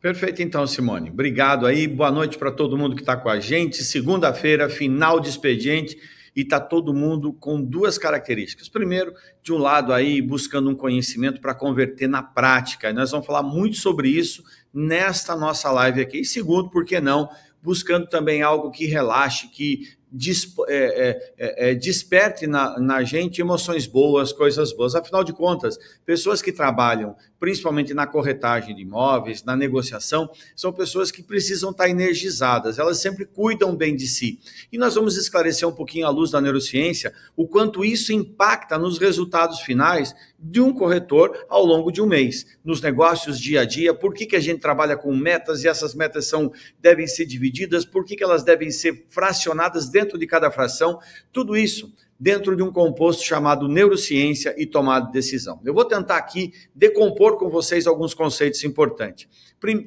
Perfeito, então, Simone. Obrigado aí. Boa noite para todo mundo que está com a gente. Segunda-feira, final de expediente e está todo mundo com duas características. Primeiro, de um lado aí, buscando um conhecimento para converter na prática. E nós vamos falar muito sobre isso nesta nossa live aqui. E segundo, por que não, buscando também algo que relaxe, que é, é, é, é, desperte na, na gente emoções boas, coisas boas. Afinal de contas, pessoas que trabalham principalmente na corretagem de imóveis, na negociação, são pessoas que precisam estar energizadas, elas sempre cuidam bem de si. E nós vamos esclarecer um pouquinho à luz da neurociência o quanto isso impacta nos resultados finais de um corretor ao longo de um mês, nos negócios dia a dia, por que, que a gente trabalha com metas e essas metas são devem ser divididas, por que, que elas devem ser fracionadas dentro de cada fração, tudo isso dentro de um composto chamado neurociência e tomada de decisão. Eu vou tentar aqui decompor com vocês alguns conceitos importantes.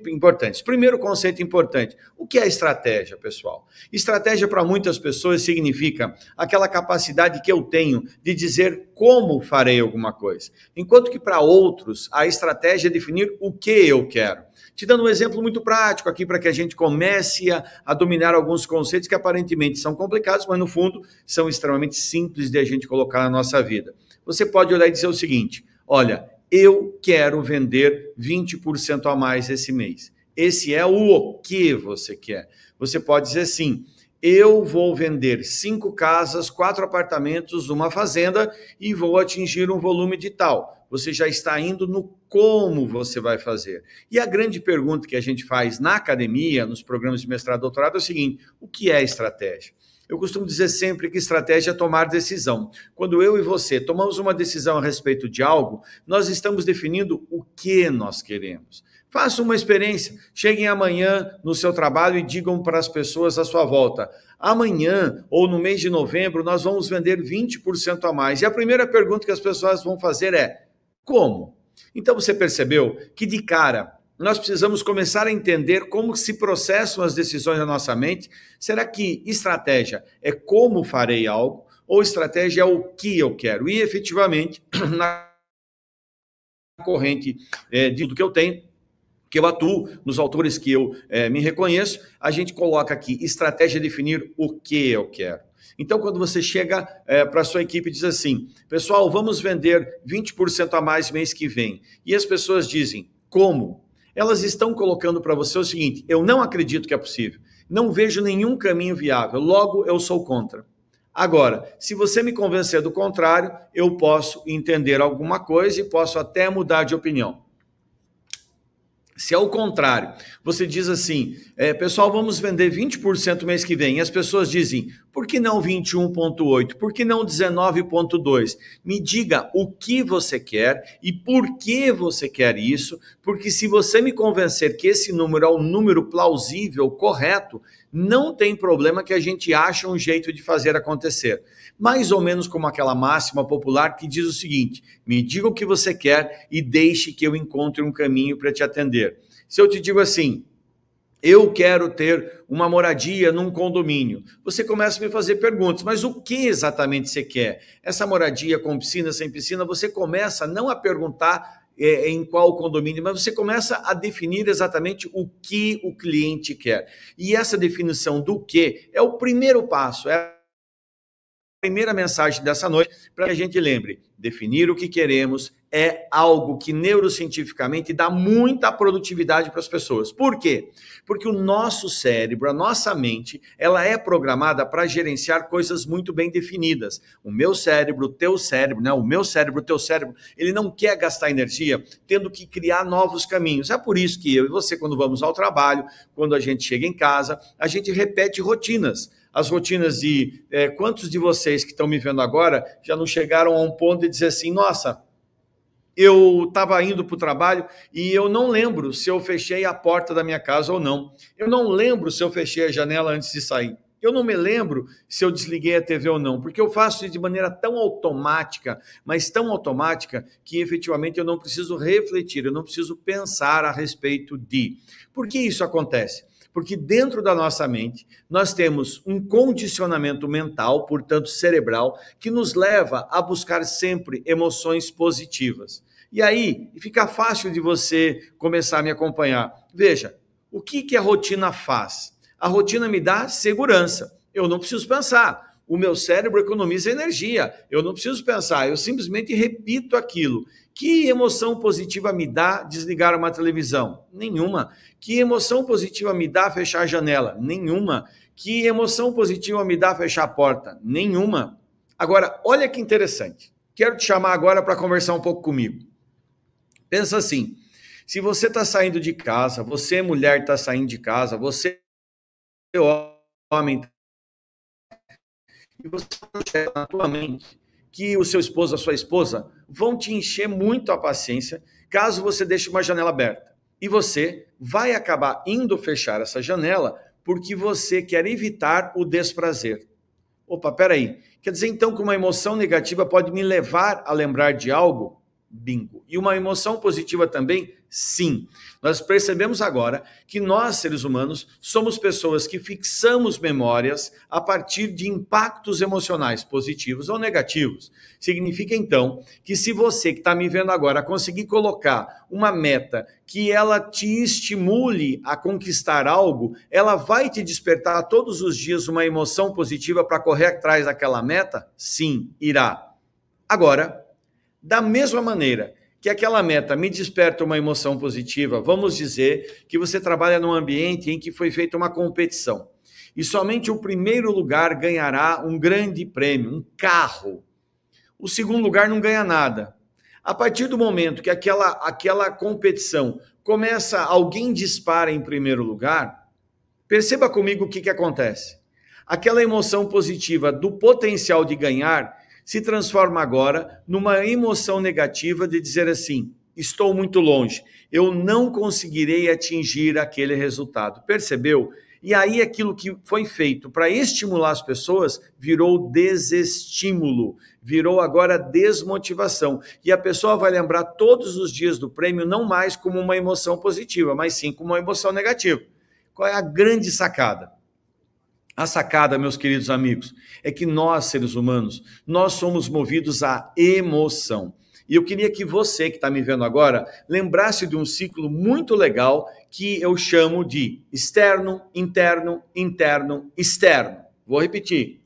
Importantes. Primeiro conceito importante: o que é estratégia, pessoal? Estratégia para muitas pessoas significa aquela capacidade que eu tenho de dizer como farei alguma coisa, enquanto que para outros a estratégia é definir o que eu quero. Te dando um exemplo muito prático aqui para que a gente comece a, a, dominar alguns conceitos que aparentemente são complicados, mas no fundo são extremamente simples de a gente colocar na nossa vida. Você pode olhar e dizer o seguinte: olha, eu quero vender 20% a mais esse mês. Esse é o que você quer. Você pode dizer assim: eu vou vender cinco casas, quatro apartamentos, uma fazenda e vou atingir um volume de tal você já está indo no como você vai fazer. E a grande pergunta que a gente faz na academia, nos programas de mestrado e doutorado, é o seguinte: o que é estratégia? Eu costumo dizer sempre que estratégia é tomar decisão. Quando eu e você tomamos uma decisão a respeito de algo, nós estamos definindo o que nós queremos. Faça uma experiência. Cheguem amanhã no seu trabalho e digam para as pessoas à sua volta: amanhã ou no mês de novembro nós vamos vender 20% a mais. E a primeira pergunta que as pessoas vão fazer é: como? Então você percebeu que de cara nós precisamos começar a entender como se processam as decisões na nossa mente. Será que estratégia é como farei algo ou estratégia é o que eu quero? E efetivamente, na corrente é, tudo que eu tenho, que eu atuo, nos autores que eu é, me reconheço, a gente coloca aqui estratégia é definir o que eu quero. Então, quando você chega é, para a sua equipe e diz assim, pessoal, vamos vender 20% a mais mês que vem, e as pessoas dizem, como? Elas estão colocando para você o seguinte: eu não acredito que é possível, não vejo nenhum caminho viável, logo eu sou contra. Agora, se você me convencer do contrário, eu posso entender alguma coisa e posso até mudar de opinião. Se ao contrário, você diz assim, é, pessoal, vamos vender 20% mês que vem, e as pessoas dizem, por que não 21,8? Por que não 19,2? Me diga o que você quer e por que você quer isso, porque se você me convencer que esse número é um número plausível, correto, não tem problema que a gente ache um jeito de fazer acontecer. Mais ou menos como aquela máxima popular que diz o seguinte: me diga o que você quer e deixe que eu encontre um caminho para te atender. Se eu te digo assim, eu quero ter uma moradia num condomínio. Você começa a me fazer perguntas, mas o que exatamente você quer? Essa moradia com piscina, sem piscina, você começa não a perguntar é, em qual condomínio, mas você começa a definir exatamente o que o cliente quer. E essa definição do que é o primeiro passo, é primeira mensagem dessa noite, para que a gente lembre: definir o que queremos, é algo que neurocientificamente dá muita produtividade para as pessoas. Por quê? Porque o nosso cérebro, a nossa mente, ela é programada para gerenciar coisas muito bem definidas. O meu cérebro, o teu cérebro, né? O meu cérebro, o teu cérebro, ele não quer gastar energia tendo que criar novos caminhos. É por isso que eu e você, quando vamos ao trabalho, quando a gente chega em casa, a gente repete rotinas as rotinas de é, quantos de vocês que estão me vendo agora já não chegaram a um ponto de dizer assim, nossa, eu estava indo para o trabalho e eu não lembro se eu fechei a porta da minha casa ou não. Eu não lembro se eu fechei a janela antes de sair. Eu não me lembro se eu desliguei a TV ou não, porque eu faço isso de maneira tão automática, mas tão automática, que efetivamente eu não preciso refletir, eu não preciso pensar a respeito de. Por que isso acontece? Porque dentro da nossa mente, nós temos um condicionamento mental, portanto cerebral, que nos leva a buscar sempre emoções positivas. E aí, fica fácil de você começar a me acompanhar. Veja, o que, que a rotina faz? A rotina me dá segurança. Eu não preciso pensar. O meu cérebro economiza energia. Eu não preciso pensar. Eu simplesmente repito aquilo. Que emoção positiva me dá desligar uma televisão? Nenhuma. Que emoção positiva me dá fechar a janela? Nenhuma. Que emoção positiva me dá fechar a porta? Nenhuma. Agora, olha que interessante. Quero te chamar agora para conversar um pouco comigo. Pensa assim: se você está saindo de casa, você, mulher, está saindo de casa, você homem e você na tua mente que o seu esposo, a sua esposa vão te encher muito a paciência caso você deixe uma janela aberta. E você vai acabar indo fechar essa janela porque você quer evitar o desprazer. Opa, peraí. Quer dizer então que uma emoção negativa pode me levar a lembrar de algo? Bingo. E uma emoção positiva também Sim, nós percebemos agora que nós, seres humanos, somos pessoas que fixamos memórias a partir de impactos emocionais positivos ou negativos. Significa então que se você que está me vendo agora conseguir colocar uma meta que ela te estimule a conquistar algo, ela vai te despertar todos os dias uma emoção positiva para correr atrás daquela meta? Sim, irá. Agora, da mesma maneira que aquela meta me desperta uma emoção positiva, vamos dizer que você trabalha num ambiente em que foi feita uma competição e somente o primeiro lugar ganhará um grande prêmio, um carro. O segundo lugar não ganha nada. A partir do momento que aquela, aquela competição começa, alguém dispara em primeiro lugar, perceba comigo o que, que acontece. Aquela emoção positiva do potencial de ganhar se transforma agora numa emoção negativa de dizer assim: estou muito longe, eu não conseguirei atingir aquele resultado. Percebeu? E aí aquilo que foi feito para estimular as pessoas virou desestímulo, virou agora desmotivação. E a pessoa vai lembrar todos os dias do prêmio não mais como uma emoção positiva, mas sim como uma emoção negativa. Qual é a grande sacada? A sacada, meus queridos amigos, é que nós, seres humanos, nós somos movidos à emoção. E eu queria que você que está me vendo agora lembrasse de um ciclo muito legal que eu chamo de externo, interno, interno, externo. Vou repetir.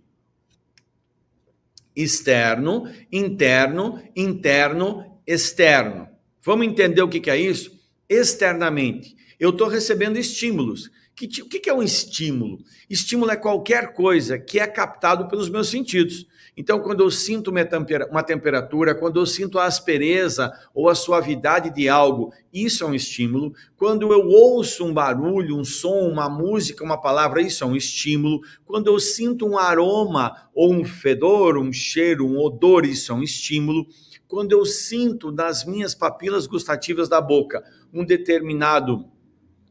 Externo, interno, interno, externo. Vamos entender o que é isso? Externamente, eu estou recebendo estímulos que, o que é um estímulo? Estímulo é qualquer coisa que é captado pelos meus sentidos. Então, quando eu sinto uma temperatura, quando eu sinto a aspereza ou a suavidade de algo, isso é um estímulo. Quando eu ouço um barulho, um som, uma música, uma palavra, isso é um estímulo. Quando eu sinto um aroma ou um fedor, um cheiro, um odor, isso é um estímulo. Quando eu sinto nas minhas papilas gustativas da boca um determinado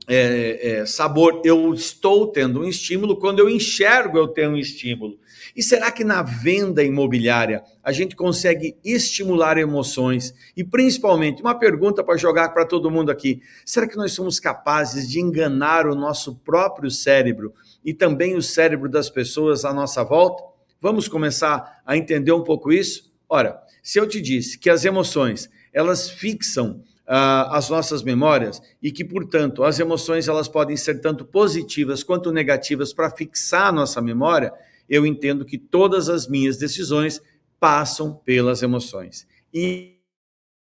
é, é, sabor, eu estou tendo um estímulo, quando eu enxergo, eu tenho um estímulo. E será que na venda imobiliária a gente consegue estimular emoções? E principalmente, uma pergunta para jogar para todo mundo aqui: será que nós somos capazes de enganar o nosso próprio cérebro e também o cérebro das pessoas à nossa volta? Vamos começar a entender um pouco isso? Ora, se eu te disse que as emoções elas fixam uh, as nossas memórias e que, portanto, as emoções elas podem ser tanto positivas quanto negativas para fixar a nossa memória, eu entendo que todas as minhas decisões passam pelas emoções. E,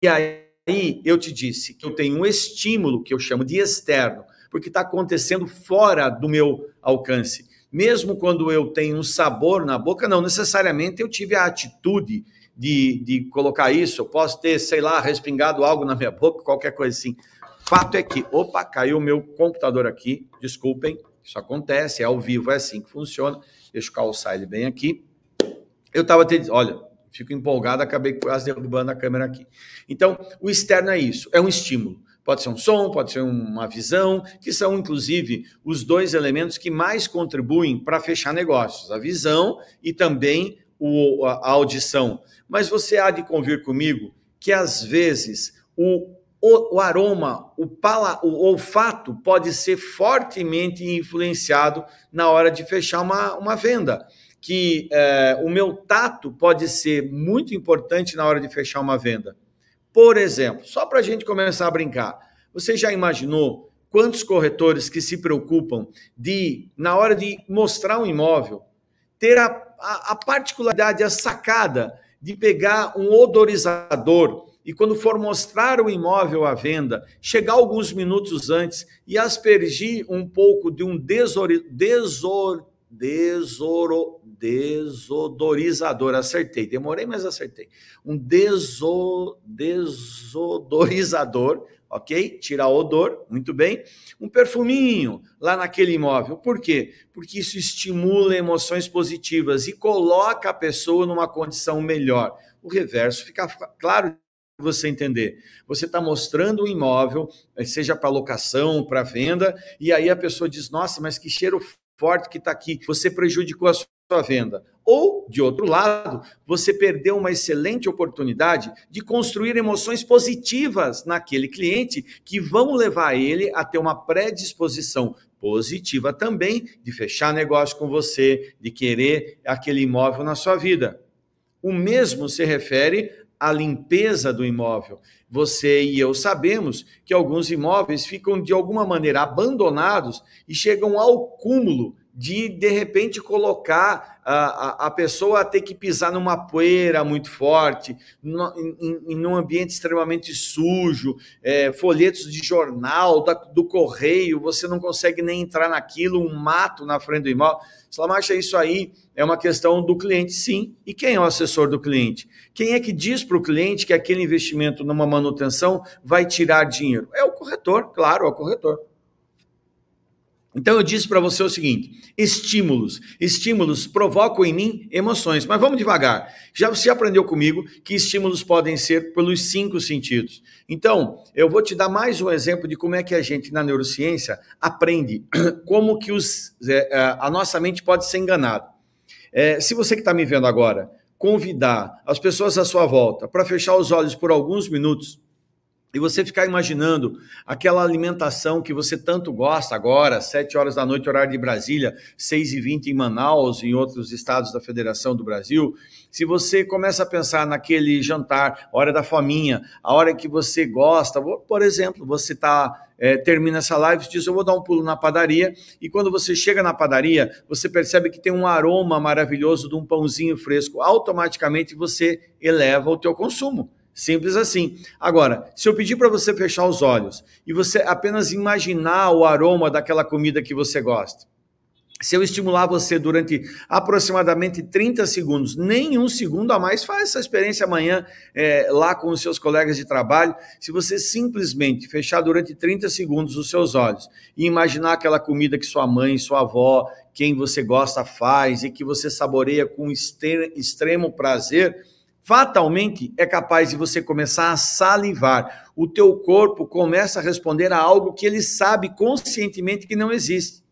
e aí eu te disse que eu tenho um estímulo que eu chamo de externo, porque está acontecendo fora do meu alcance. Mesmo quando eu tenho um sabor na boca, não necessariamente eu tive a atitude de, de colocar isso, eu posso ter, sei lá, respingado algo na minha boca, qualquer coisa assim. Fato é que, opa, caiu o meu computador aqui, desculpem, isso acontece, é ao vivo, é assim que funciona. Deixa eu calçar ele bem aqui. Eu estava te olha, Fico empolgado, acabei quase derrubando a câmera aqui. Então, o externo é isso, é um estímulo. Pode ser um som, pode ser uma visão, que são, inclusive, os dois elementos que mais contribuem para fechar negócios: a visão e também o, a audição. Mas você há de convir comigo que, às vezes, o, o, o aroma, o, pala, o olfato pode ser fortemente influenciado na hora de fechar uma, uma venda que é, o meu tato pode ser muito importante na hora de fechar uma venda. Por exemplo, só para a gente começar a brincar, você já imaginou quantos corretores que se preocupam de, na hora de mostrar um imóvel, ter a, a, a particularidade, a sacada de pegar um odorizador e quando for mostrar o imóvel à venda, chegar alguns minutos antes e aspergir um pouco de um desor, desoro, desodorizador. Acertei, demorei, mas acertei. Um deso, desodorizador, ok? Tirar odor, muito bem. Um perfuminho lá naquele imóvel. Por quê? Porque isso estimula emoções positivas e coloca a pessoa numa condição melhor. O reverso fica claro você entender. Você está mostrando um imóvel, seja para locação, para venda, e aí a pessoa diz: Nossa, mas que cheiro forte que está aqui. Você prejudicou a sua venda. Ou, de outro lado, você perdeu uma excelente oportunidade de construir emoções positivas naquele cliente que vão levar ele a ter uma predisposição positiva também de fechar negócio com você, de querer aquele imóvel na sua vida. O mesmo se refere à limpeza do imóvel. Você e eu sabemos que alguns imóveis ficam de alguma maneira abandonados e chegam ao cúmulo de de repente colocar a, a, pessoa a ter que pisar numa poeira muito forte, no, em, em num ambiente extremamente sujo, é, folhetos de jornal, da, do correio, você não consegue nem entrar naquilo, um mato na frente do imóvel. Slamacha, isso aí é uma questão do cliente, sim. E quem é o assessor do cliente? Quem é que diz para o cliente que aquele investimento numa manutenção vai tirar dinheiro? É o corretor, claro, é o corretor. Então eu disse para você o seguinte: estímulos. Estímulos provocam em mim emoções. Mas vamos devagar. Já você aprendeu comigo que estímulos podem ser pelos cinco sentidos. Então, eu vou te dar mais um exemplo de como é que a gente na neurociência aprende como que os, é, é, a nossa mente pode ser enganada. É, se você que está me vendo agora convidar as pessoas à sua volta para fechar os olhos por alguns minutos e você ficar imaginando aquela alimentação que você tanto gosta agora, 7 horas da noite, horário de Brasília, 6 e 20 em Manaus, em outros estados da Federação do Brasil, se você começa a pensar naquele jantar, hora da fominha, a hora que você gosta, por exemplo, você tá, é, termina essa live e diz, eu vou dar um pulo na padaria, e quando você chega na padaria, você percebe que tem um aroma maravilhoso de um pãozinho fresco, automaticamente você eleva o teu consumo. Simples assim. Agora, se eu pedir para você fechar os olhos e você apenas imaginar o aroma daquela comida que você gosta, se eu estimular você durante aproximadamente 30 segundos, nem um segundo a mais, faz essa experiência amanhã é, lá com os seus colegas de trabalho. Se você simplesmente fechar durante 30 segundos os seus olhos e imaginar aquela comida que sua mãe, sua avó, quem você gosta faz e que você saboreia com extremo prazer, fatalmente é capaz de você começar a salivar. O teu corpo começa a responder a algo que ele sabe conscientemente que não existe.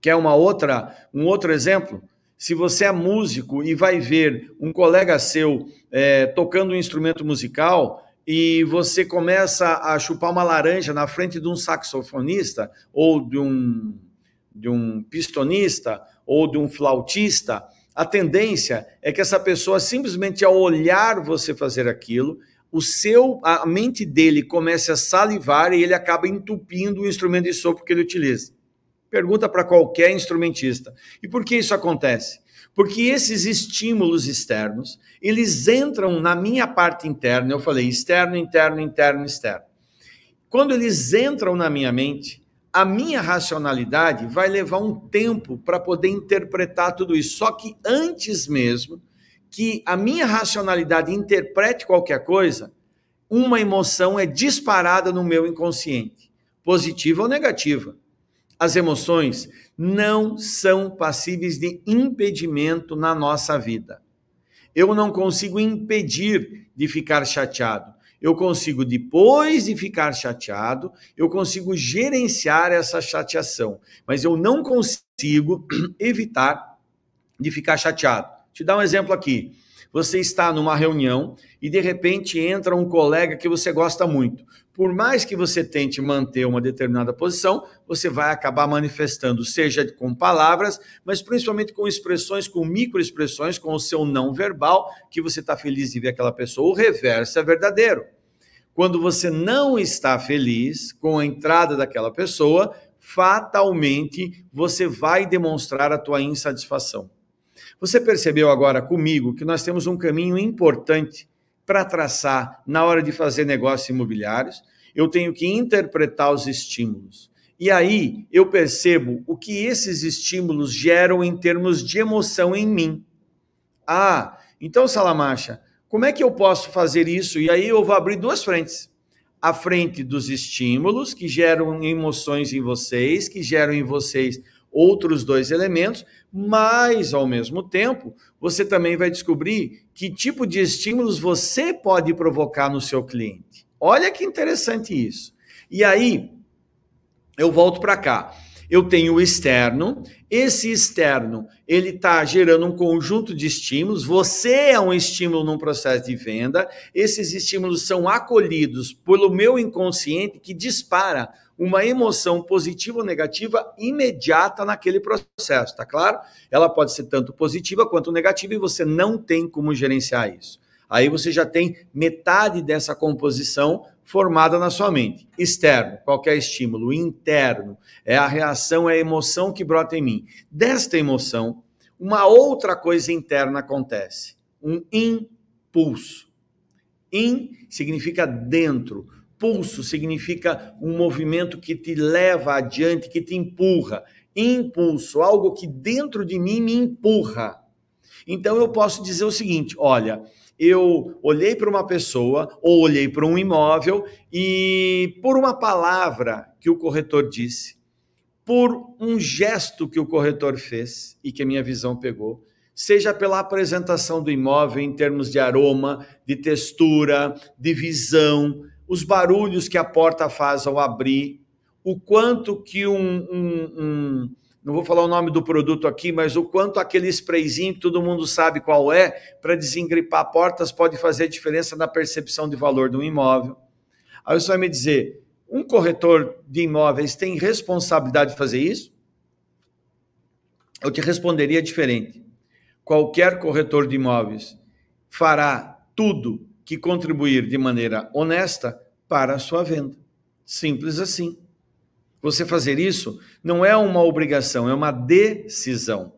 Quer uma outra, um outro exemplo? Se você é músico e vai ver um colega seu é, tocando um instrumento musical e você começa a chupar uma laranja na frente de um saxofonista ou de um, de um pistonista ou de um flautista, a tendência é que essa pessoa simplesmente ao olhar você fazer aquilo, o seu a mente dele comece a salivar e ele acaba entupindo o instrumento de sopro que ele utiliza. Pergunta para qualquer instrumentista. E por que isso acontece? Porque esses estímulos externos, eles entram na minha parte interna. Eu falei externo, interno, interno, externo. Quando eles entram na minha mente, a minha racionalidade vai levar um tempo para poder interpretar tudo isso. Só que antes mesmo que a minha racionalidade interprete qualquer coisa, uma emoção é disparada no meu inconsciente, positiva ou negativa. As emoções não são passíveis de impedimento na nossa vida. eu não consigo impedir de ficar chateado. Eu consigo, depois de ficar chateado, eu consigo gerenciar essa chateação, mas eu não consigo evitar de ficar chateado. Te dar um exemplo aqui. Você está numa reunião e de repente entra um colega que você gosta muito. Por mais que você tente manter uma determinada posição, você vai acabar manifestando, seja com palavras, mas principalmente com expressões, com microexpressões, com o seu não verbal, que você está feliz de ver aquela pessoa. O reverso é verdadeiro. Quando você não está feliz com a entrada daquela pessoa, fatalmente você vai demonstrar a tua insatisfação. Você percebeu agora comigo que nós temos um caminho importante para traçar na hora de fazer negócios imobiliários? Eu tenho que interpretar os estímulos. E aí eu percebo o que esses estímulos geram em termos de emoção em mim. Ah, então, Salamacha, como é que eu posso fazer isso? E aí eu vou abrir duas frentes. A frente dos estímulos, que geram emoções em vocês, que geram em vocês outros dois elementos, mas ao mesmo tempo, você também vai descobrir que tipo de estímulos você pode provocar no seu cliente. Olha que interessante isso. E aí, eu volto para cá. Eu tenho o externo, esse externo, ele está gerando um conjunto de estímulos, você é um estímulo num processo de venda, esses estímulos são acolhidos pelo meu inconsciente que dispara uma emoção positiva ou negativa imediata naquele processo, tá claro? Ela pode ser tanto positiva quanto negativa e você não tem como gerenciar isso. Aí você já tem metade dessa composição formada na sua mente. Externo, qualquer estímulo. Interno, é a reação, é a emoção que brota em mim. Desta emoção, uma outra coisa interna acontece. Um impulso. In significa dentro Pulso significa um movimento que te leva adiante, que te empurra. Impulso, algo que dentro de mim me empurra. Então eu posso dizer o seguinte: olha, eu olhei para uma pessoa ou olhei para um imóvel e por uma palavra que o corretor disse, por um gesto que o corretor fez e que a minha visão pegou, seja pela apresentação do imóvel em termos de aroma, de textura, de visão, os barulhos que a porta faz ao abrir, o quanto que um, um, um, não vou falar o nome do produto aqui, mas o quanto aquele sprayzinho que todo mundo sabe qual é, para desengripar portas pode fazer diferença na percepção de valor de um imóvel. Aí você vai me dizer, um corretor de imóveis tem responsabilidade de fazer isso? Eu te responderia diferente. Qualquer corretor de imóveis fará tudo que contribuir de maneira honesta para a sua venda. Simples assim. Você fazer isso não é uma obrigação, é uma decisão.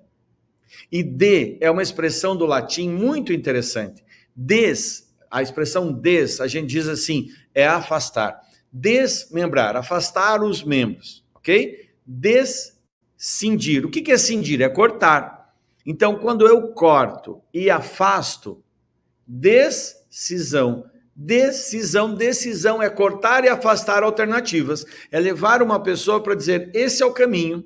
E de é uma expressão do latim muito interessante. Des, a expressão des, a gente diz assim, é afastar. Desmembrar, afastar os membros, ok? Descindir. O que é cindir? É cortar. Então, quando eu corto e afasto, des decisão. Decisão, decisão é cortar e afastar alternativas, é levar uma pessoa para dizer esse é o caminho.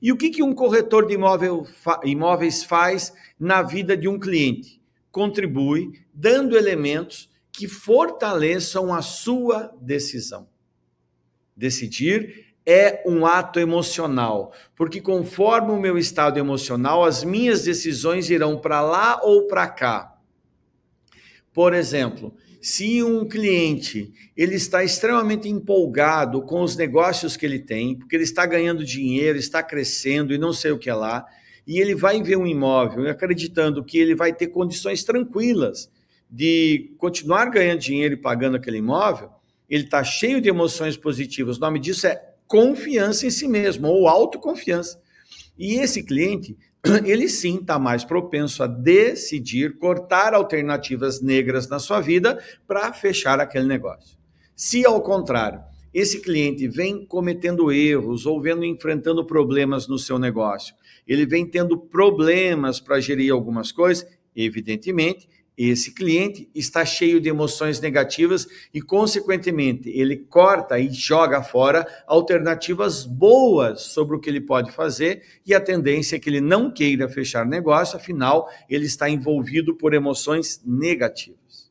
E o que, que um corretor de imóvel, imóveis faz na vida de um cliente? Contribui dando elementos que fortaleçam a sua decisão. Decidir é um ato emocional, porque conforme o meu estado emocional, as minhas decisões irão para lá ou para cá. Por exemplo, se um cliente ele está extremamente empolgado com os negócios que ele tem, porque ele está ganhando dinheiro, está crescendo e não sei o que lá, e ele vai ver um imóvel acreditando que ele vai ter condições tranquilas de continuar ganhando dinheiro e pagando aquele imóvel, ele está cheio de emoções positivas. O nome disso é confiança em si mesmo ou autoconfiança. E esse cliente ele sim está mais propenso a decidir cortar alternativas negras na sua vida para fechar aquele negócio. Se ao contrário, esse cliente vem cometendo erros ou vendo enfrentando problemas no seu negócio, ele vem tendo problemas para gerir algumas coisas, evidentemente, esse cliente está cheio de emoções negativas e, consequentemente, ele corta e joga fora alternativas boas sobre o que ele pode fazer e a tendência é que ele não queira fechar negócio, afinal, ele está envolvido por emoções negativas.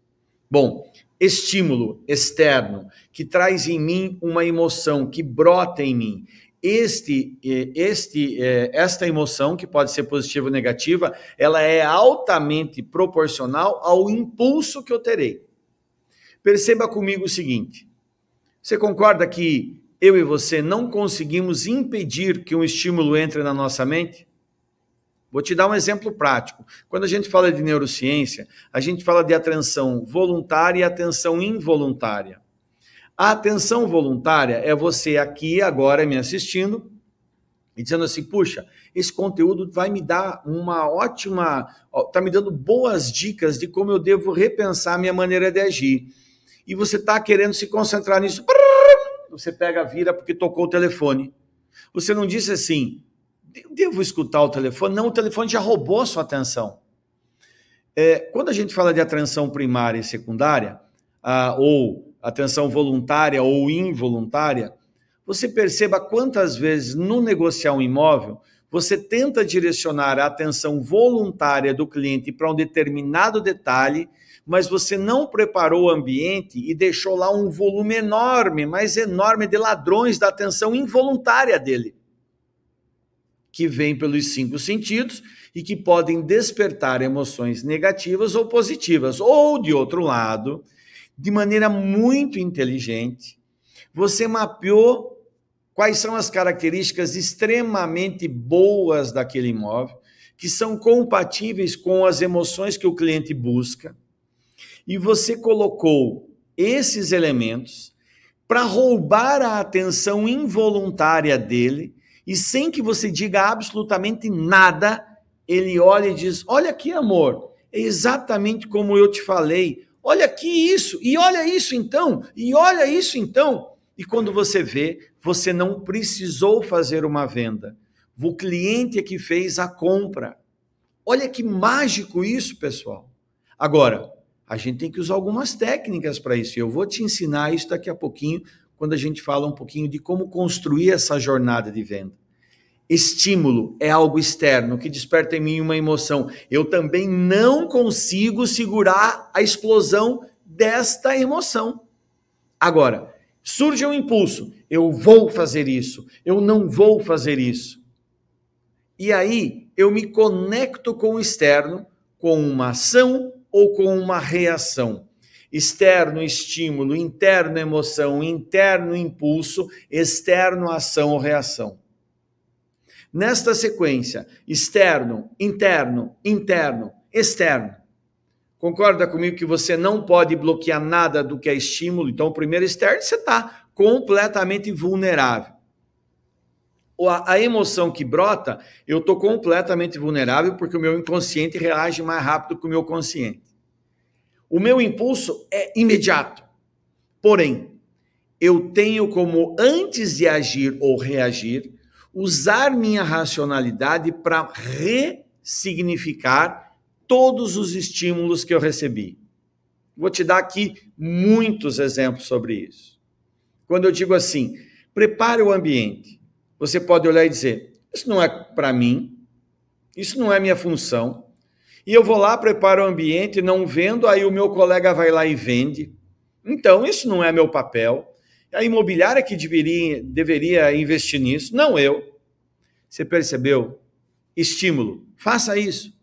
Bom, estímulo externo que traz em mim uma emoção que brota em mim este, eh, este, eh, esta emoção, que pode ser positiva ou negativa, ela é altamente proporcional ao impulso que eu terei. Perceba comigo o seguinte: você concorda que eu e você não conseguimos impedir que um estímulo entre na nossa mente? Vou te dar um exemplo prático. Quando a gente fala de neurociência, a gente fala de atenção voluntária e atenção involuntária. A atenção voluntária é você aqui agora me assistindo e dizendo assim: puxa, esse conteúdo vai me dar uma ótima, está me dando boas dicas de como eu devo repensar minha maneira de agir. E você está querendo se concentrar nisso. Você pega, vira porque tocou o telefone. Você não disse assim, devo escutar o telefone? Não, o telefone já roubou a sua atenção. É, quando a gente fala de atenção primária e secundária, ah, ou atenção voluntária ou involuntária, você perceba quantas vezes no negociar um imóvel você tenta direcionar a atenção voluntária do cliente para um determinado detalhe, mas você não preparou o ambiente e deixou lá um volume enorme, mais enorme de ladrões da atenção involuntária dele, que vem pelos cinco sentidos e que podem despertar emoções negativas ou positivas. Ou, de outro lado, de maneira muito inteligente, você mapeou quais são as características extremamente boas daquele imóvel, que são compatíveis com as emoções que o cliente busca, e você colocou esses elementos para roubar a atenção involuntária dele, e sem que você diga absolutamente nada, ele olha e diz: Olha aqui, amor, é exatamente como eu te falei. Olha aqui isso, e olha isso então, e olha isso então. E quando você vê, você não precisou fazer uma venda. O cliente é que fez a compra. Olha que mágico isso, pessoal. Agora, a gente tem que usar algumas técnicas para isso. Eu vou te ensinar isso daqui a pouquinho, quando a gente fala um pouquinho de como construir essa jornada de venda. Estímulo é algo externo que desperta em mim uma emoção. Eu também não consigo segurar a explosão desta emoção. Agora, surge um impulso, eu vou fazer isso, eu não vou fazer isso. E aí eu me conecto com o externo, com uma ação ou com uma reação. Externo estímulo, interno emoção, interno impulso, externo ação ou reação. Nesta sequência, externo, interno, interno, externo. Concorda comigo que você não pode bloquear nada do que é estímulo? Então, o primeiro externo, você está completamente vulnerável. A, a emoção que brota, eu estou completamente vulnerável porque o meu inconsciente reage mais rápido que o meu consciente. O meu impulso é imediato. Porém, eu tenho como, antes de agir ou reagir, usar minha racionalidade para ressignificar todos os estímulos que eu recebi. Vou te dar aqui muitos exemplos sobre isso. Quando eu digo assim, prepare o ambiente, você pode olhar e dizer: Isso não é para mim, isso não é minha função. E eu vou lá, preparo o ambiente, não vendo, aí o meu colega vai lá e vende. Então, isso não é meu papel a imobiliária que deveria, deveria investir nisso, não eu. Você percebeu? Estímulo, faça isso.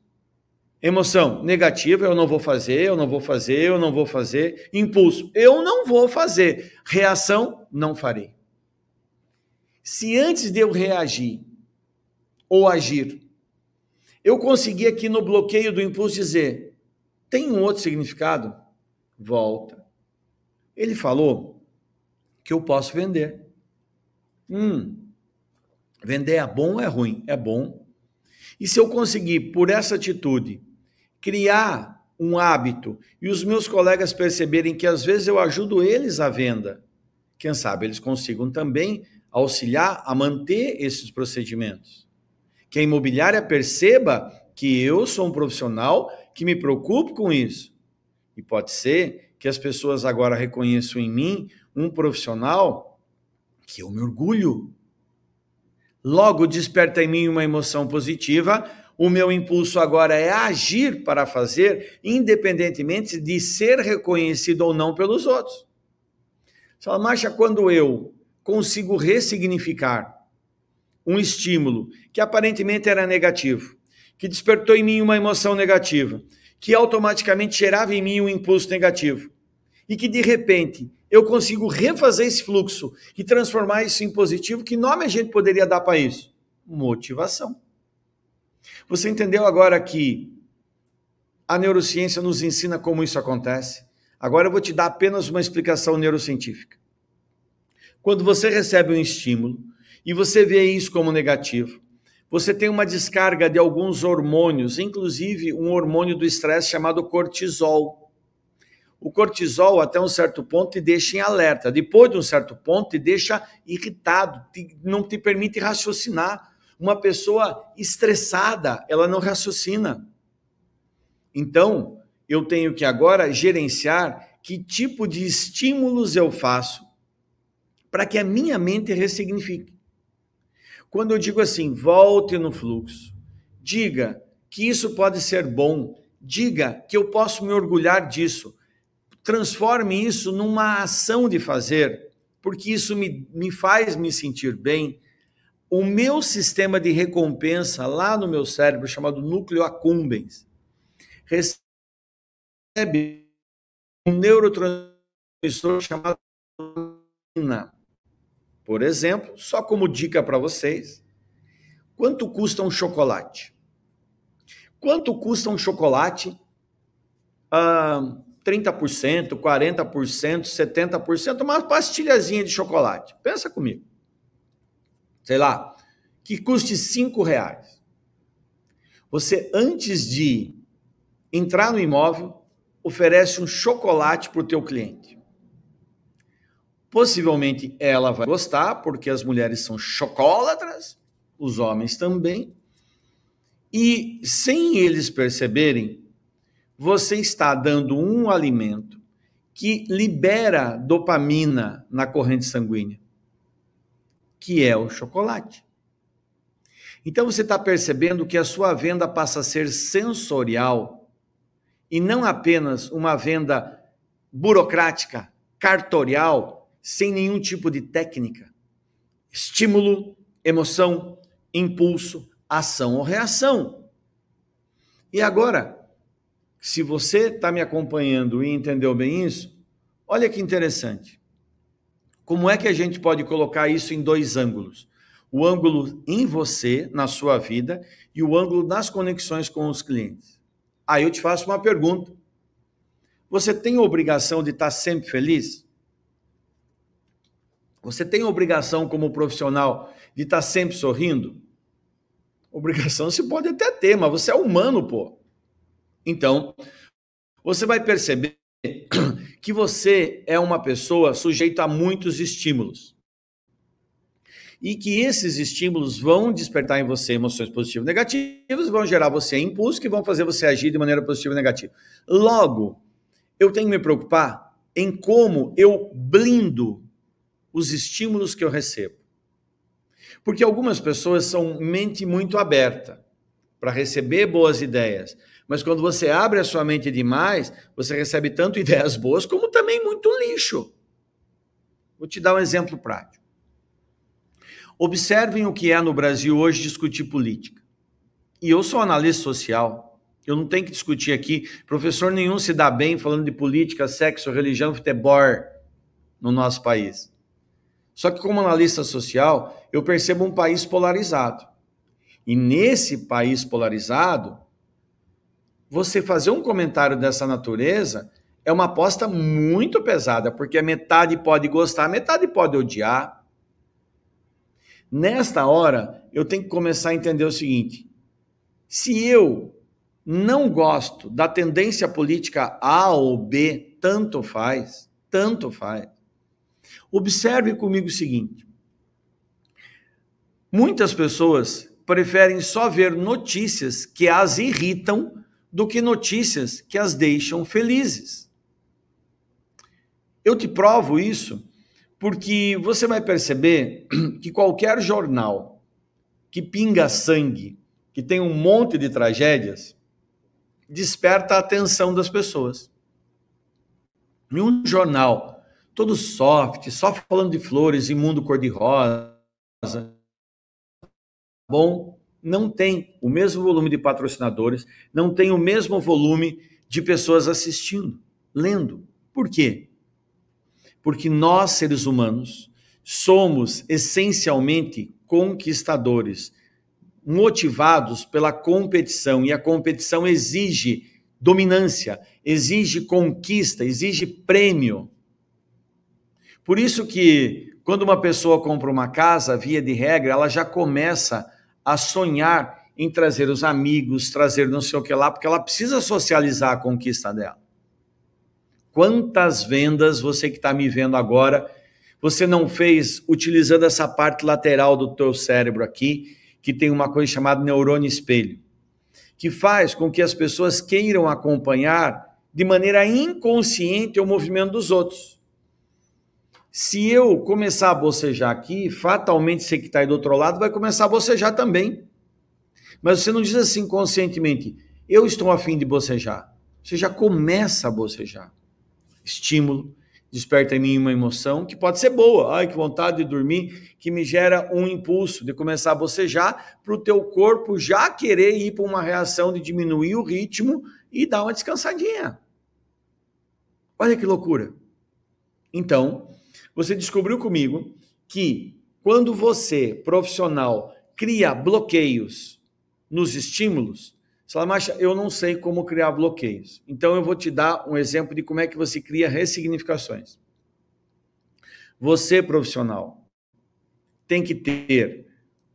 Emoção negativa, eu não vou fazer, eu não vou fazer, eu não vou fazer. Impulso, eu não vou fazer. Reação, não farei. Se antes de eu reagir ou agir, eu conseguir aqui no bloqueio do impulso dizer, tem um outro significado? Volta. Ele falou que eu posso vender. Hum, vender é bom ou é ruim? É bom. E se eu conseguir, por essa atitude, criar um hábito e os meus colegas perceberem que às vezes eu ajudo eles à venda, quem sabe eles consigam também auxiliar a manter esses procedimentos. Que a imobiliária perceba que eu sou um profissional que me preocupo com isso. E pode ser que as pessoas agora reconheçam em mim um profissional que eu me orgulho. Logo desperta em mim uma emoção positiva. O meu impulso agora é agir para fazer, independentemente de ser reconhecido ou não pelos outros. Marcha, quando eu consigo ressignificar um estímulo que aparentemente era negativo, que despertou em mim uma emoção negativa, que automaticamente gerava em mim um impulso negativo, e que de repente eu consigo refazer esse fluxo e transformar isso em positivo, que nome a gente poderia dar para isso? Motivação. Você entendeu agora que a neurociência nos ensina como isso acontece? Agora eu vou te dar apenas uma explicação neurocientífica. Quando você recebe um estímulo e você vê isso como negativo, você tem uma descarga de alguns hormônios, inclusive um hormônio do estresse chamado cortisol o cortisol, até um certo ponto, te deixa em alerta. Depois de um certo ponto, te deixa irritado, te, não te permite raciocinar. Uma pessoa estressada, ela não raciocina. Então, eu tenho que agora gerenciar que tipo de estímulos eu faço para que a minha mente ressignifique. Quando eu digo assim, volte no fluxo, diga que isso pode ser bom, diga que eu posso me orgulhar disso, transforme isso numa ação de fazer, porque isso me, me faz me sentir bem. O meu sistema de recompensa lá no meu cérebro, chamado núcleo accumbens, recebe um neurotransmissor chamado por exemplo, só como dica para vocês, quanto custa um chocolate? Quanto custa um chocolate? Ah, 30%, 40%, 70%, uma pastilhazinha de chocolate. Pensa comigo. Sei lá, que custe cinco reais. Você, antes de entrar no imóvel, oferece um chocolate para o teu cliente. Possivelmente ela vai gostar, porque as mulheres são chocólatras, os homens também. E sem eles perceberem, você está dando um alimento que libera dopamina na corrente sanguínea, que é o chocolate. Então você está percebendo que a sua venda passa a ser sensorial e não apenas uma venda burocrática, cartorial, sem nenhum tipo de técnica. Estímulo, emoção, impulso, ação ou reação. E agora, se você está me acompanhando e entendeu bem isso, olha que interessante. Como é que a gente pode colocar isso em dois ângulos? O ângulo em você, na sua vida, e o ângulo nas conexões com os clientes. Aí eu te faço uma pergunta. Você tem obrigação de estar sempre feliz? Você tem obrigação, como profissional, de estar sempre sorrindo? Obrigação se pode até ter, mas você é humano, pô. Então, você vai perceber que você é uma pessoa sujeita a muitos estímulos. E que esses estímulos vão despertar em você emoções positivas e negativas, vão gerar você impulso que vão fazer você agir de maneira positiva e negativa. Logo, eu tenho que me preocupar em como eu blindo os estímulos que eu recebo. Porque algumas pessoas são mente muito aberta para receber boas ideias, mas quando você abre a sua mente demais, você recebe tanto ideias boas como também muito lixo. Vou te dar um exemplo prático. Observem o que é no Brasil hoje discutir política. E eu sou analista social. Eu não tenho que discutir aqui. Professor nenhum se dá bem falando de política, sexo, religião, futebol no nosso país. Só que, como analista social, eu percebo um país polarizado. E nesse país polarizado, você fazer um comentário dessa natureza é uma aposta muito pesada, porque metade pode gostar, metade pode odiar. Nesta hora, eu tenho que começar a entender o seguinte: se eu não gosto da tendência política A ou B, tanto faz, tanto faz. Observe comigo o seguinte: muitas pessoas preferem só ver notícias que as irritam do que notícias que as deixam felizes. Eu te provo isso porque você vai perceber que qualquer jornal que pinga sangue, que tem um monte de tragédias, desperta a atenção das pessoas. Em um jornal todo soft, só falando de flores e mundo cor-de-rosa, bom, não tem o mesmo volume de patrocinadores, não tem o mesmo volume de pessoas assistindo, lendo. Por quê? Porque nós, seres humanos, somos essencialmente conquistadores, motivados pela competição, e a competição exige dominância, exige conquista, exige prêmio. Por isso que quando uma pessoa compra uma casa, via de regra, ela já começa a sonhar em trazer os amigos, trazer não sei o que lá, porque ela precisa socializar a conquista dela. Quantas vendas você que está me vendo agora, você não fez utilizando essa parte lateral do teu cérebro aqui, que tem uma coisa chamada neurônio espelho, que faz com que as pessoas queiram acompanhar de maneira inconsciente o movimento dos outros. Se eu começar a bocejar aqui, fatalmente você que está aí do outro lado vai começar a bocejar também. Mas você não diz assim conscientemente, eu estou afim de bocejar. Você já começa a bocejar. Estímulo, desperta em mim uma emoção que pode ser boa. Ai, que vontade de dormir, que me gera um impulso de começar a bocejar para o teu corpo já querer ir para uma reação de diminuir o ritmo e dar uma descansadinha. Olha que loucura. Então, você descobriu comigo que quando você, profissional, cria bloqueios nos estímulos, você fala, Marcia, eu não sei como criar bloqueios. Então eu vou te dar um exemplo de como é que você cria ressignificações. Você, profissional, tem que ter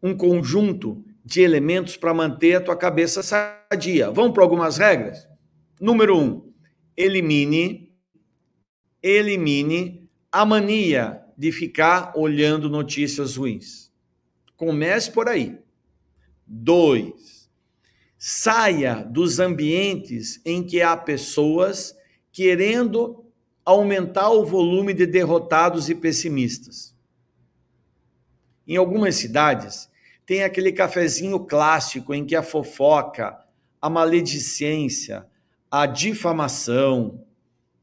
um conjunto de elementos para manter a tua cabeça sadia. Vamos para algumas regras? Número um, elimine, elimine a mania de ficar olhando notícias ruins. Comece por aí. Dois, saia dos ambientes em que há pessoas querendo aumentar o volume de derrotados e pessimistas. Em algumas cidades, tem aquele cafezinho clássico em que a fofoca, a maledicência, a difamação,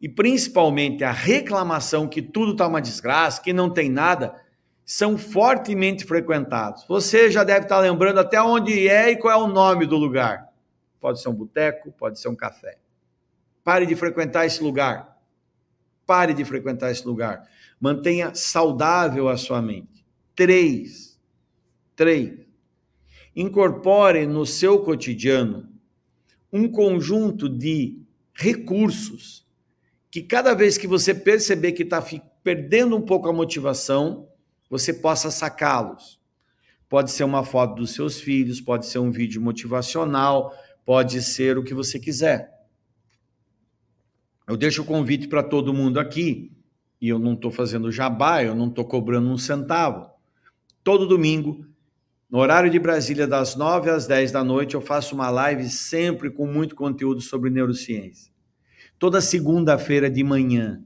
e principalmente a reclamação que tudo está uma desgraça, que não tem nada, são fortemente frequentados. Você já deve estar tá lembrando até onde é e qual é o nome do lugar. Pode ser um boteco, pode ser um café. Pare de frequentar esse lugar. Pare de frequentar esse lugar. Mantenha saudável a sua mente. Três. Três. Incorpore no seu cotidiano um conjunto de recursos que cada vez que você perceber que está perdendo um pouco a motivação, você possa sacá-los. Pode ser uma foto dos seus filhos, pode ser um vídeo motivacional, pode ser o que você quiser. Eu deixo o convite para todo mundo aqui, e eu não estou fazendo jabá, eu não estou cobrando um centavo. Todo domingo, no horário de Brasília, das 9 às 10 da noite, eu faço uma live sempre com muito conteúdo sobre neurociência toda segunda-feira de manhã,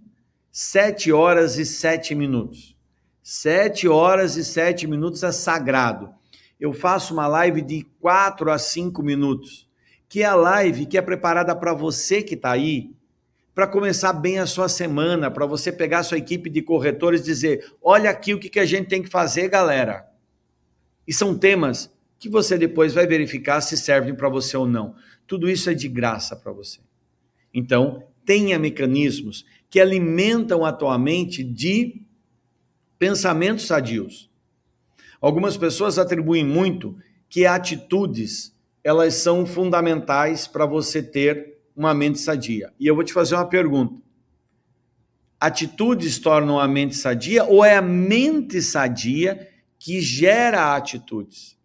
sete horas e sete minutos. Sete horas e sete minutos é sagrado. Eu faço uma live de quatro a cinco minutos, que é a live que é preparada para você que está aí, para começar bem a sua semana, para você pegar a sua equipe de corretores e dizer: olha aqui o que, que a gente tem que fazer, galera. E são temas que você depois vai verificar se servem para você ou não. Tudo isso é de graça para você. Então, tenha mecanismos que alimentam a tua mente de pensamentos sadios. Algumas pessoas atribuem muito que atitudes elas são fundamentais para você ter uma mente sadia. E eu vou te fazer uma pergunta. Atitudes tornam a mente sadia ou é a mente sadia que gera atitudes?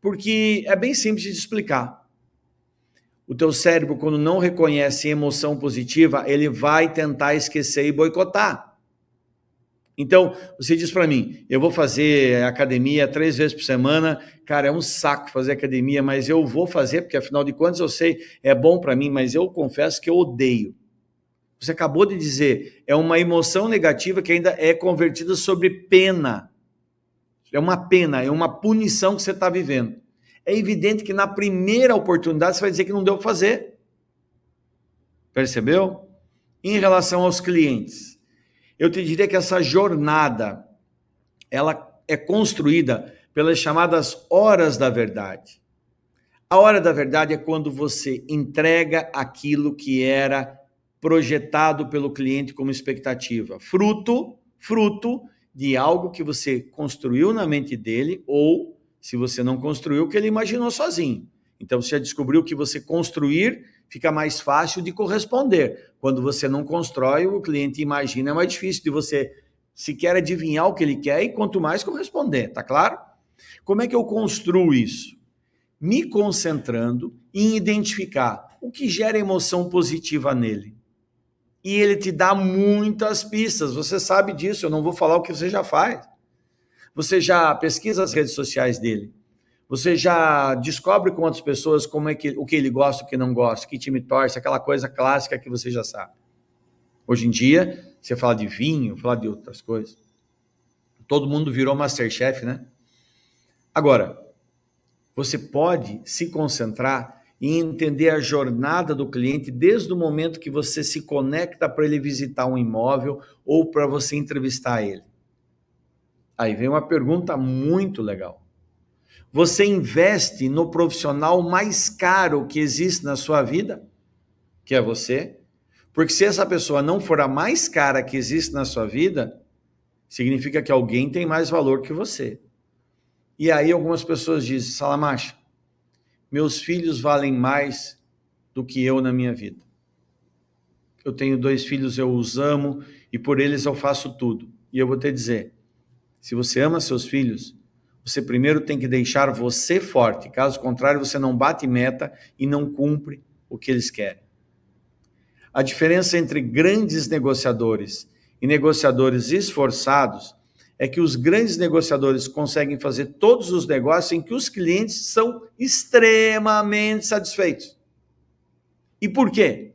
Porque é bem simples de explicar. O teu cérebro, quando não reconhece emoção positiva, ele vai tentar esquecer e boicotar. Então, você diz para mim, eu vou fazer academia três vezes por semana, cara, é um saco fazer academia, mas eu vou fazer, porque afinal de contas eu sei, é bom para mim, mas eu confesso que eu odeio. Você acabou de dizer, é uma emoção negativa que ainda é convertida sobre pena. É uma pena, é uma punição que você está vivendo. É evidente que na primeira oportunidade você vai dizer que não deu para fazer. Percebeu? Em relação aos clientes, eu te diria que essa jornada ela é construída pelas chamadas horas da verdade. A hora da verdade é quando você entrega aquilo que era projetado pelo cliente como expectativa, fruto, fruto de algo que você construiu na mente dele ou se você não construiu que ele imaginou sozinho. Então você já descobriu que você construir fica mais fácil de corresponder. Quando você não constrói, o cliente imagina, é mais difícil de você sequer adivinhar o que ele quer e quanto mais corresponder, tá claro? Como é que eu construo isso? Me concentrando em identificar o que gera emoção positiva nele. E ele te dá muitas pistas, você sabe disso, eu não vou falar o que você já faz. Você já pesquisa as redes sociais dele. Você já descobre com outras pessoas como é que o que ele gosta, o que não gosta, que time torce, aquela coisa clássica que você já sabe. Hoje em dia, você fala de vinho, fala de outras coisas. Todo mundo virou Masterchef, né? Agora, você pode se concentrar em entender a jornada do cliente desde o momento que você se conecta para ele visitar um imóvel ou para você entrevistar ele. Aí vem uma pergunta muito legal. Você investe no profissional mais caro que existe na sua vida, que é você. Porque se essa pessoa não for a mais cara que existe na sua vida, significa que alguém tem mais valor que você. E aí algumas pessoas dizem, Salamacha, meus filhos valem mais do que eu na minha vida. Eu tenho dois filhos, eu os amo e por eles eu faço tudo. E eu vou te dizer, se você ama seus filhos, você primeiro tem que deixar você forte. Caso contrário, você não bate meta e não cumpre o que eles querem. A diferença entre grandes negociadores e negociadores esforçados é que os grandes negociadores conseguem fazer todos os negócios em que os clientes são extremamente satisfeitos. E por quê?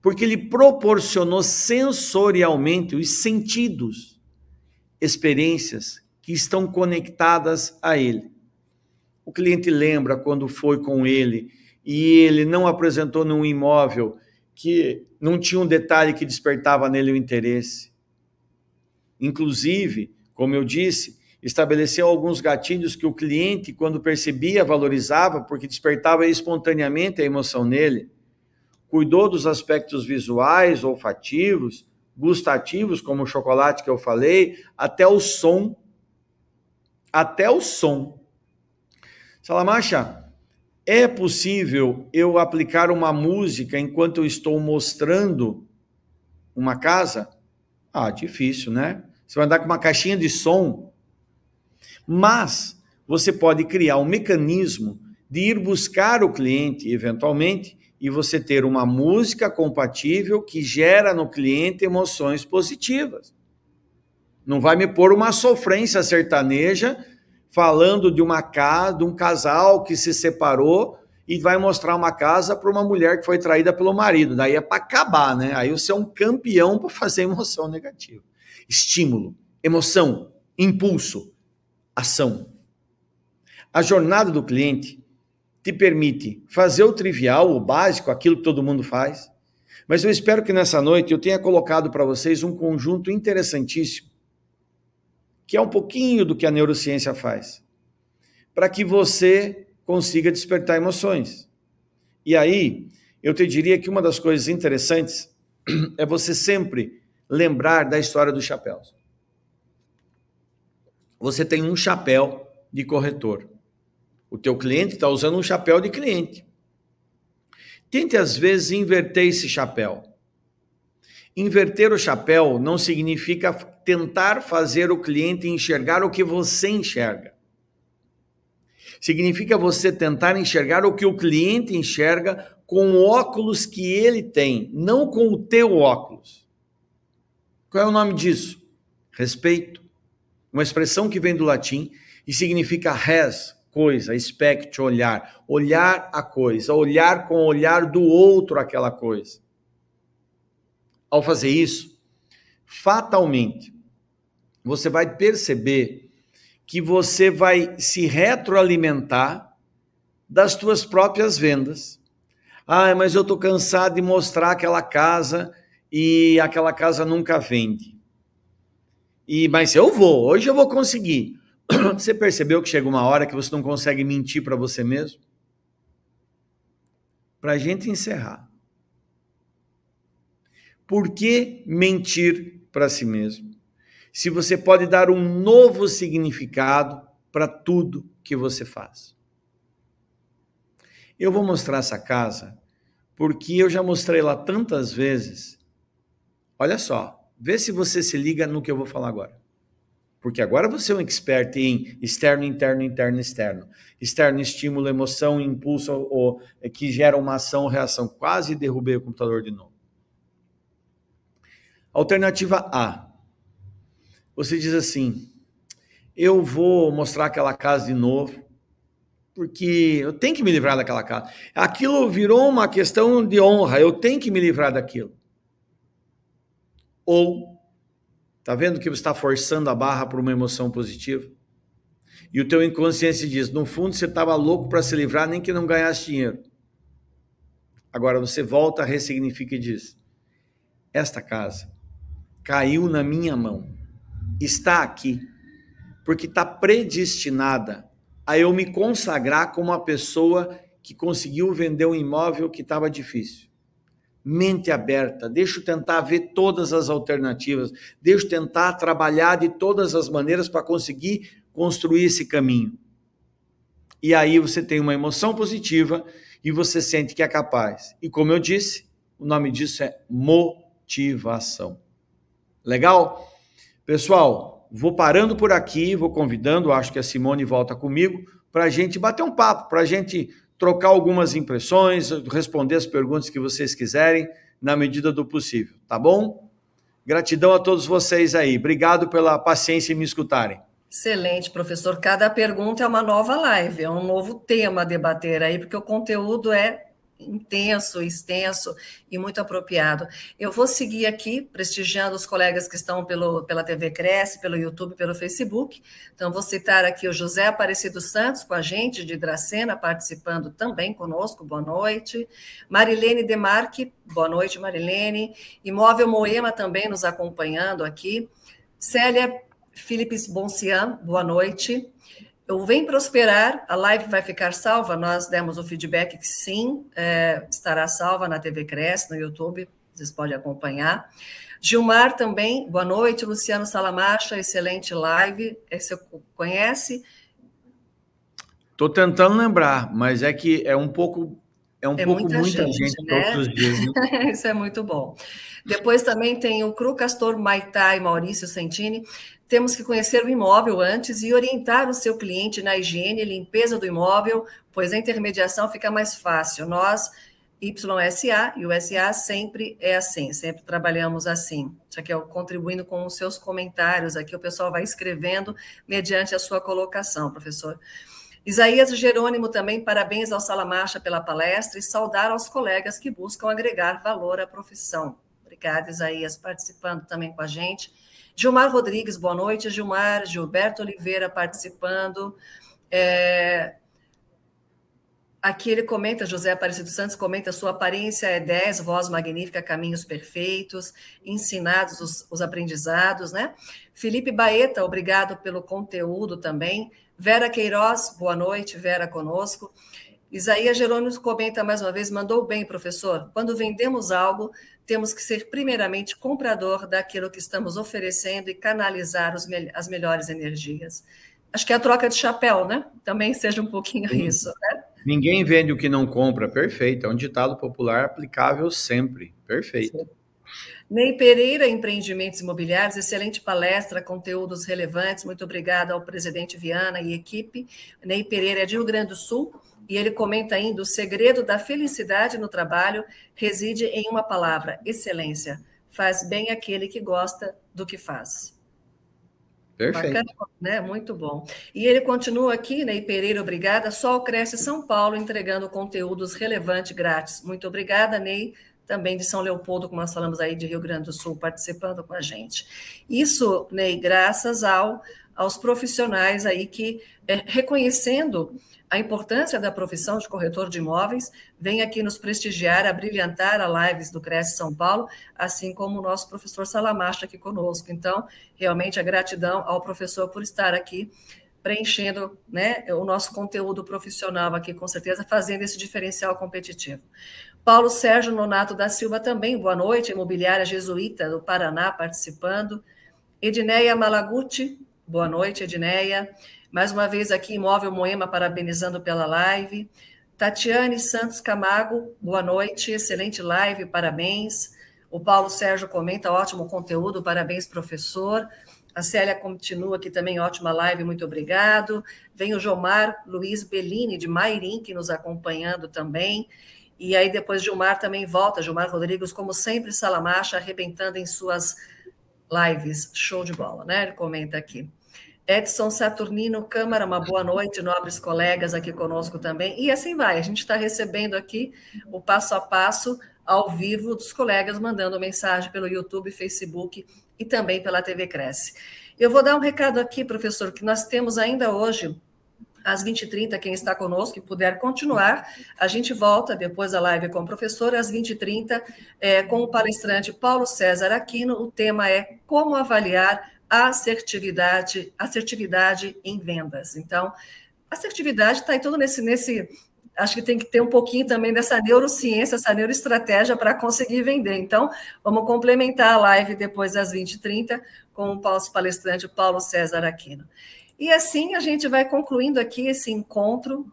Porque ele proporcionou sensorialmente os sentidos, experiências que estão conectadas a ele. O cliente lembra quando foi com ele e ele não apresentou num imóvel que não tinha um detalhe que despertava nele o interesse. Inclusive, como eu disse, estabeleceu alguns gatilhos que o cliente, quando percebia, valorizava, porque despertava espontaneamente a emoção nele. Cuidou dos aspectos visuais, olfativos, gustativos, como o chocolate que eu falei, até o som até o som. Salamacha, é possível eu aplicar uma música enquanto eu estou mostrando uma casa? Ah, difícil, né? Você vai andar com uma caixinha de som. Mas você pode criar um mecanismo de ir buscar o cliente, eventualmente, e você ter uma música compatível que gera no cliente emoções positivas. Não vai me pôr uma sofrência sertaneja falando de uma casa, de um casal que se separou e vai mostrar uma casa para uma mulher que foi traída pelo marido. Daí é para acabar, né? Aí você é um campeão para fazer emoção negativa. Estímulo, emoção, impulso, ação. A jornada do cliente te permite fazer o trivial, o básico, aquilo que todo mundo faz. Mas eu espero que nessa noite eu tenha colocado para vocês um conjunto interessantíssimo que é um pouquinho do que a neurociência faz, para que você consiga despertar emoções. E aí, eu te diria que uma das coisas interessantes é você sempre lembrar da história dos chapéus. Você tem um chapéu de corretor. O teu cliente está usando um chapéu de cliente. Tente às vezes inverter esse chapéu. Inverter o chapéu não significa tentar fazer o cliente enxergar o que você enxerga. Significa você tentar enxergar o que o cliente enxerga com o óculos que ele tem, não com o teu óculos. Qual é o nome disso? respeito, uma expressão que vem do latim e significa res, coisa, expect, olhar, olhar a coisa, olhar com o olhar do outro aquela coisa. Ao fazer isso, fatalmente, você vai perceber que você vai se retroalimentar das tuas próprias vendas. Ah, mas eu estou cansado de mostrar aquela casa e aquela casa nunca vende. E mas eu vou, hoje eu vou conseguir. Você percebeu que chega uma hora que você não consegue mentir para você mesmo? Para a gente encerrar. Por que mentir para si mesmo? Se você pode dar um novo significado para tudo que você faz. Eu vou mostrar essa casa porque eu já mostrei lá tantas vezes. Olha só, vê se você se liga no que eu vou falar agora. Porque agora você é um expert em externo, interno, interno, externo. Externo, estímulo, emoção, impulso, ou, é, que gera uma ação, reação. Quase derrubei o computador de novo. Alternativa A. Você diz assim: eu vou mostrar aquela casa de novo, porque eu tenho que me livrar daquela casa. Aquilo virou uma questão de honra, eu tenho que me livrar daquilo. Ou Tá vendo que você está forçando a barra para uma emoção positiva? E o teu inconsciente diz: no fundo você estava louco para se livrar, nem que não ganhasse dinheiro. Agora você volta, ressignifica e diz: esta casa caiu na minha mão, está aqui, porque está predestinada a eu me consagrar como a pessoa que conseguiu vender um imóvel que estava difícil mente aberta, deixa eu tentar ver todas as alternativas, deixa eu tentar trabalhar de todas as maneiras para conseguir construir esse caminho. E aí você tem uma emoção positiva e você sente que é capaz. E como eu disse, o nome disso é motivação. Legal? Pessoal, vou parando por aqui, vou convidando, acho que a Simone volta comigo, para a gente bater um papo, para a gente trocar algumas impressões, responder as perguntas que vocês quiserem, na medida do possível, tá bom? Gratidão a todos vocês aí. Obrigado pela paciência em me escutarem. Excelente, professor. Cada pergunta é uma nova live, é um novo tema a debater aí, porque o conteúdo é intenso, extenso e muito apropriado. Eu vou seguir aqui prestigiando os colegas que estão pelo, pela TV Cresce, pelo YouTube, pelo Facebook. Então, vou citar aqui o José Aparecido Santos com a gente, de Dracena, participando também conosco, boa noite. Marilene Demarque, boa noite, Marilene. Imóvel Moema também nos acompanhando aqui. Célia Philips Boncian, boa noite. O Vem Prosperar, a live vai ficar salva, nós demos o feedback que sim, é, estará salva na TV Cresce, no YouTube, vocês podem acompanhar. Gilmar também, boa noite. Luciano Salamacha, excelente live. Você conhece? Estou tentando lembrar, mas é que é um pouco é um é pouco muita, muita gente, gente né? todos os dias. Né? Isso é muito bom. Depois também tem o Cru Castor Maitá e Maurício Sentini. Temos que conhecer o imóvel antes e orientar o seu cliente na higiene e limpeza do imóvel, pois a intermediação fica mais fácil. Nós, YSA e o SA sempre é assim, sempre trabalhamos assim. Isso aqui é o contribuindo com os seus comentários, aqui o pessoal vai escrevendo mediante a sua colocação, professor. Isaías Jerônimo também, parabéns ao Sala Marcha pela palestra e saudar aos colegas que buscam agregar valor à profissão. Obrigada, Isaías, participando também com a gente. Gilmar Rodrigues, boa noite, Gilmar. Gilberto Oliveira participando. É... Aqui ele comenta, José Aparecido Santos comenta, sua aparência é 10, voz magnífica, caminhos perfeitos, ensinados os, os aprendizados, né? Felipe Baeta, obrigado pelo conteúdo também. Vera Queiroz, boa noite, Vera conosco. Isaías Jerônimo comenta mais uma vez, mandou bem, professor. Quando vendemos algo, temos que ser primeiramente comprador daquilo que estamos oferecendo e canalizar os, as melhores energias. Acho que é a troca de chapéu, né? Também seja um pouquinho Sim. isso, né? Ninguém vende o que não compra, perfeito. É um ditado popular aplicável sempre, perfeito. Sim. Ney Pereira, Empreendimentos Imobiliários, excelente palestra, conteúdos relevantes. Muito obrigada ao presidente Viana e equipe. Ney Pereira é de Rio Grande do Sul e ele comenta ainda: o segredo da felicidade no trabalho reside em uma palavra: excelência. Faz bem aquele que gosta do que faz. Perfeito. Bacana, né? Muito bom. E ele continua aqui, Ney Pereira, obrigada. Sol Cresce São Paulo, entregando conteúdos relevantes grátis. Muito obrigada, Ney também de São Leopoldo, como nós falamos aí, de Rio Grande do Sul, participando com a gente. Isso, Ney, graças ao, aos profissionais aí que, é, reconhecendo a importância da profissão de corretor de imóveis, vem aqui nos prestigiar, a brilhantar a lives do Cresce São Paulo, assim como o nosso professor Salamacha aqui conosco. Então, realmente a gratidão ao professor por estar aqui preenchendo né, o nosso conteúdo profissional aqui, com certeza, fazendo esse diferencial competitivo. Paulo Sérgio Nonato da Silva também, boa noite, imobiliária jesuíta do Paraná participando. Edneia Malaguti, boa noite, Edneia. Mais uma vez aqui, Imóvel Moema, parabenizando pela live. Tatiane Santos Camargo, boa noite, excelente live, parabéns. O Paulo Sérgio comenta, ótimo conteúdo, parabéns, professor. A Célia continua aqui também, ótima live, muito obrigado. Vem o Jomar Luiz Bellini, de Mairim, que nos acompanhando também. E aí depois Gilmar também volta, Gilmar Rodrigues, como sempre, Salamacha, arrebentando em suas lives. Show de bola, né? Ele comenta aqui. Edson Saturnino Câmara, uma boa noite, nobres colegas aqui conosco também. E assim vai, a gente está recebendo aqui o passo a passo ao vivo dos colegas mandando mensagem pelo YouTube, Facebook e também pela TV Cresce. Eu vou dar um recado aqui, professor, que nós temos ainda hoje às 20h30, quem está conosco e puder continuar, a gente volta depois da live com o professor, às 20h30, é, com o palestrante Paulo César Aquino. O tema é como avaliar assertividade, assertividade em vendas. Então, assertividade está aí tudo nesse, nesse. Acho que tem que ter um pouquinho também dessa neurociência, essa neuroestratégia para conseguir vender. Então, vamos complementar a live depois das 20h30 com o palestrante Paulo César Aquino. E assim a gente vai concluindo aqui esse encontro,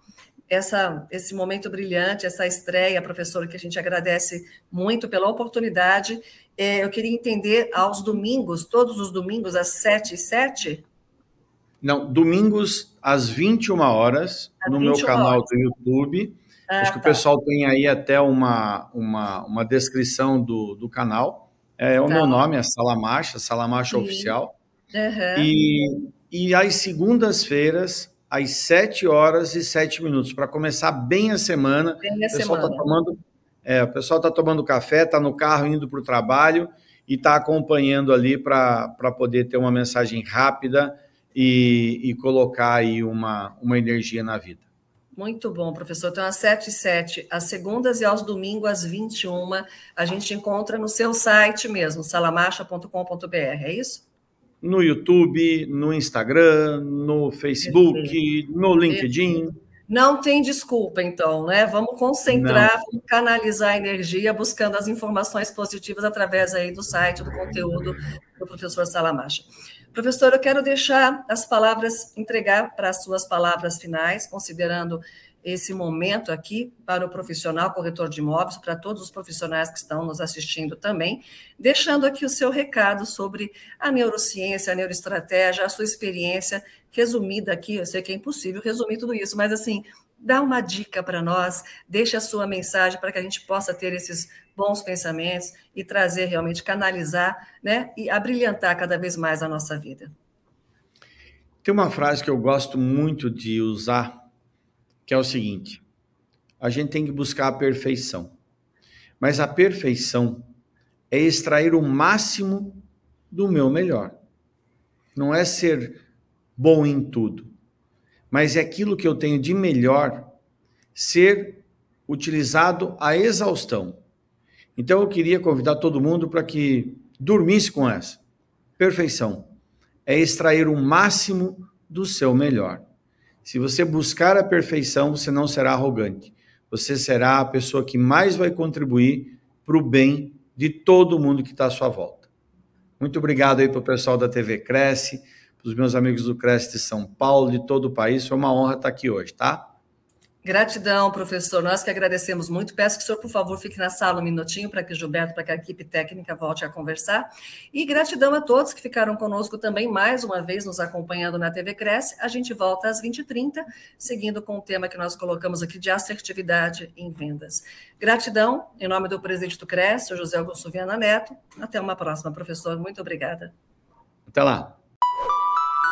essa, esse momento brilhante, essa estreia, professora, que a gente agradece muito pela oportunidade. É, eu queria entender aos domingos, todos os domingos, às 7 e 7? Não, domingos às 21 horas, às no 21 meu canal horas. do YouTube. Ah, Acho que tá. o pessoal tem aí até uma, uma, uma descrição do, do canal. É, o tá. meu nome é Salamacha, Salamacha Sim. Oficial. Uhum. E e às segundas-feiras, às 7 horas e 7 minutos, para começar bem a semana. Bem a o pessoal está tomando, é, o pessoal está tomando café, está no carro indo para o trabalho e está acompanhando ali para poder ter uma mensagem rápida e, e colocar aí uma, uma energia na vida. Muito bom, professor. Então, às 7 e 7, às segundas e aos domingos, às 21, a gente encontra no seu site mesmo, salamacha.com.br, é isso? no YouTube, no Instagram, no Facebook, no LinkedIn. Não tem desculpa, então, né? Vamos concentrar, vamos canalizar a energia buscando as informações positivas através aí do site, do conteúdo do professor Salamacha. Professor, eu quero deixar as palavras, entregar para as suas palavras finais, considerando esse momento aqui para o profissional corretor de imóveis, para todos os profissionais que estão nos assistindo também, deixando aqui o seu recado sobre a neurociência, a neuroestratégia, a sua experiência resumida aqui. Eu sei que é impossível resumir tudo isso, mas assim, dá uma dica para nós, deixe a sua mensagem para que a gente possa ter esses bons pensamentos e trazer realmente, canalizar, né, e abrilhantar cada vez mais a nossa vida. Tem uma frase que eu gosto muito de usar que é o seguinte: a gente tem que buscar a perfeição. Mas a perfeição é extrair o máximo do meu melhor. Não é ser bom em tudo, mas é aquilo que eu tenho de melhor ser utilizado à exaustão. Então eu queria convidar todo mundo para que dormisse com essa. Perfeição é extrair o máximo do seu melhor. Se você buscar a perfeição, você não será arrogante. Você será a pessoa que mais vai contribuir para o bem de todo mundo que está à sua volta. Muito obrigado aí para o pessoal da TV Cresce, para os meus amigos do Cresce de São Paulo, de todo o país. Foi uma honra estar aqui hoje, tá? Gratidão, professor. Nós que agradecemos muito. Peço que o senhor, por favor, fique na sala um minutinho para que Gilberto, para que a equipe técnica volte a conversar. E gratidão a todos que ficaram conosco também, mais uma vez, nos acompanhando na TV Cresce. A gente volta às 20h30, seguindo com o tema que nós colocamos aqui de assertividade em vendas. Gratidão, em nome do presidente do Cresce, o José Augusto Viana Neto. Até uma próxima, professor. Muito obrigada. Até lá.